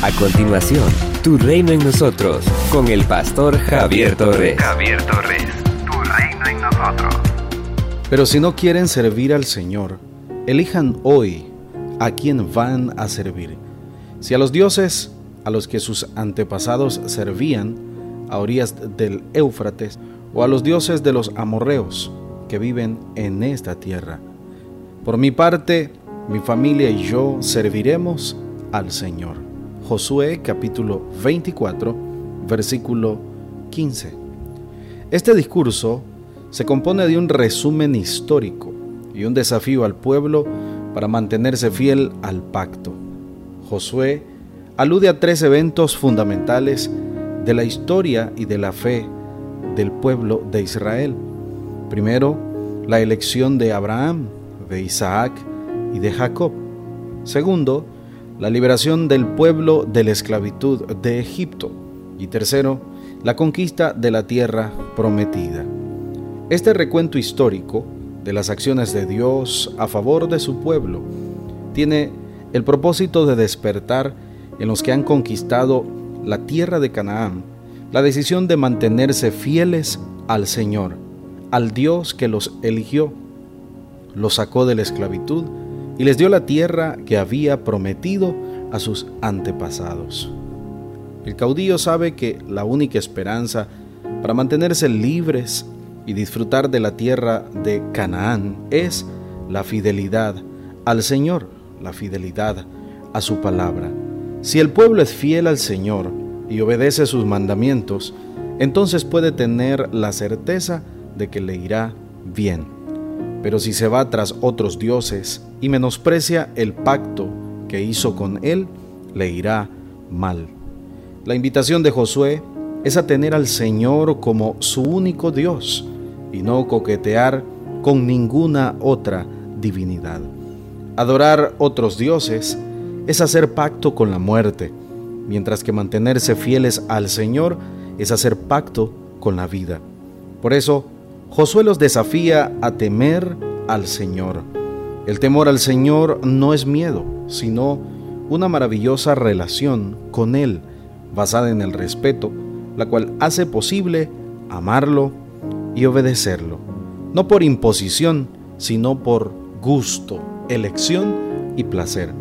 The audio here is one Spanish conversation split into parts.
A continuación, Tu Reino en Nosotros, con el pastor Javier Torres. Javier Torres, Tu Reino en Nosotros. Pero si no quieren servir al Señor, elijan hoy a quién van a servir. Si a los dioses a los que sus antepasados servían a orillas del Éufrates, o a los dioses de los amorreos que viven en esta tierra. Por mi parte, mi familia y yo serviremos al Señor. Josué capítulo 24, versículo 15. Este discurso se compone de un resumen histórico y un desafío al pueblo para mantenerse fiel al pacto. Josué alude a tres eventos fundamentales de la historia y de la fe del pueblo de Israel. Primero, la elección de Abraham, de Isaac y de Jacob. Segundo, la liberación del pueblo de la esclavitud de Egipto. Y tercero, la conquista de la tierra prometida. Este recuento histórico de las acciones de Dios a favor de su pueblo tiene el propósito de despertar en los que han conquistado la tierra de Canaán la decisión de mantenerse fieles al Señor, al Dios que los eligió, los sacó de la esclavitud y les dio la tierra que había prometido a sus antepasados. El caudillo sabe que la única esperanza para mantenerse libres y disfrutar de la tierra de Canaán es la fidelidad al Señor, la fidelidad a su palabra. Si el pueblo es fiel al Señor y obedece sus mandamientos, entonces puede tener la certeza de que le irá bien. Pero si se va tras otros dioses y menosprecia el pacto que hizo con él, le irá mal. La invitación de Josué es a tener al Señor como su único Dios y no coquetear con ninguna otra divinidad. Adorar otros dioses es hacer pacto con la muerte, mientras que mantenerse fieles al Señor es hacer pacto con la vida. Por eso, Josué los desafía a temer al Señor. El temor al Señor no es miedo, sino una maravillosa relación con Él, basada en el respeto, la cual hace posible amarlo y obedecerlo, no por imposición, sino por gusto, elección y placer.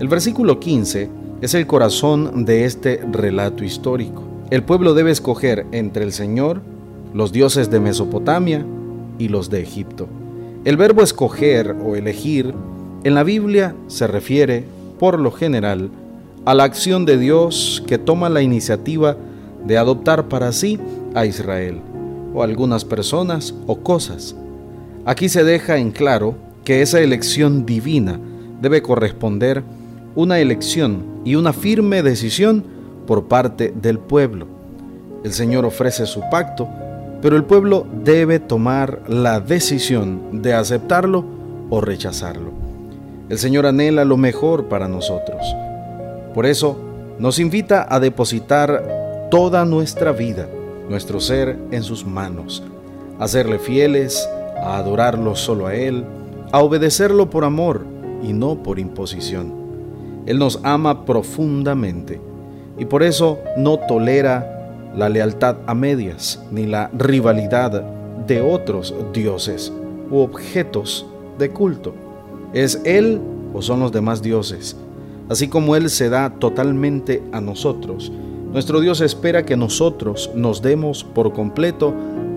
El versículo 15 es el corazón de este relato histórico. El pueblo debe escoger entre el Señor los dioses de Mesopotamia y los de Egipto. El verbo escoger o elegir en la Biblia se refiere, por lo general, a la acción de Dios que toma la iniciativa de adoptar para sí a Israel, o algunas personas o cosas. Aquí se deja en claro que esa elección divina debe corresponder una elección y una firme decisión por parte del pueblo. El Señor ofrece su pacto pero el pueblo debe tomar la decisión de aceptarlo o rechazarlo. El Señor anhela lo mejor para nosotros. Por eso nos invita a depositar toda nuestra vida, nuestro ser en sus manos, a serle fieles, a adorarlo solo a Él, a obedecerlo por amor y no por imposición. Él nos ama profundamente y por eso no tolera la lealtad a medias, ni la rivalidad de otros dioses u objetos de culto. ¿Es Él o son los demás dioses? Así como Él se da totalmente a nosotros, nuestro Dios espera que nosotros nos demos por completo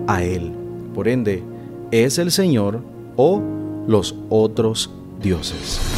a Él. Por ende, ¿es el Señor o los otros dioses.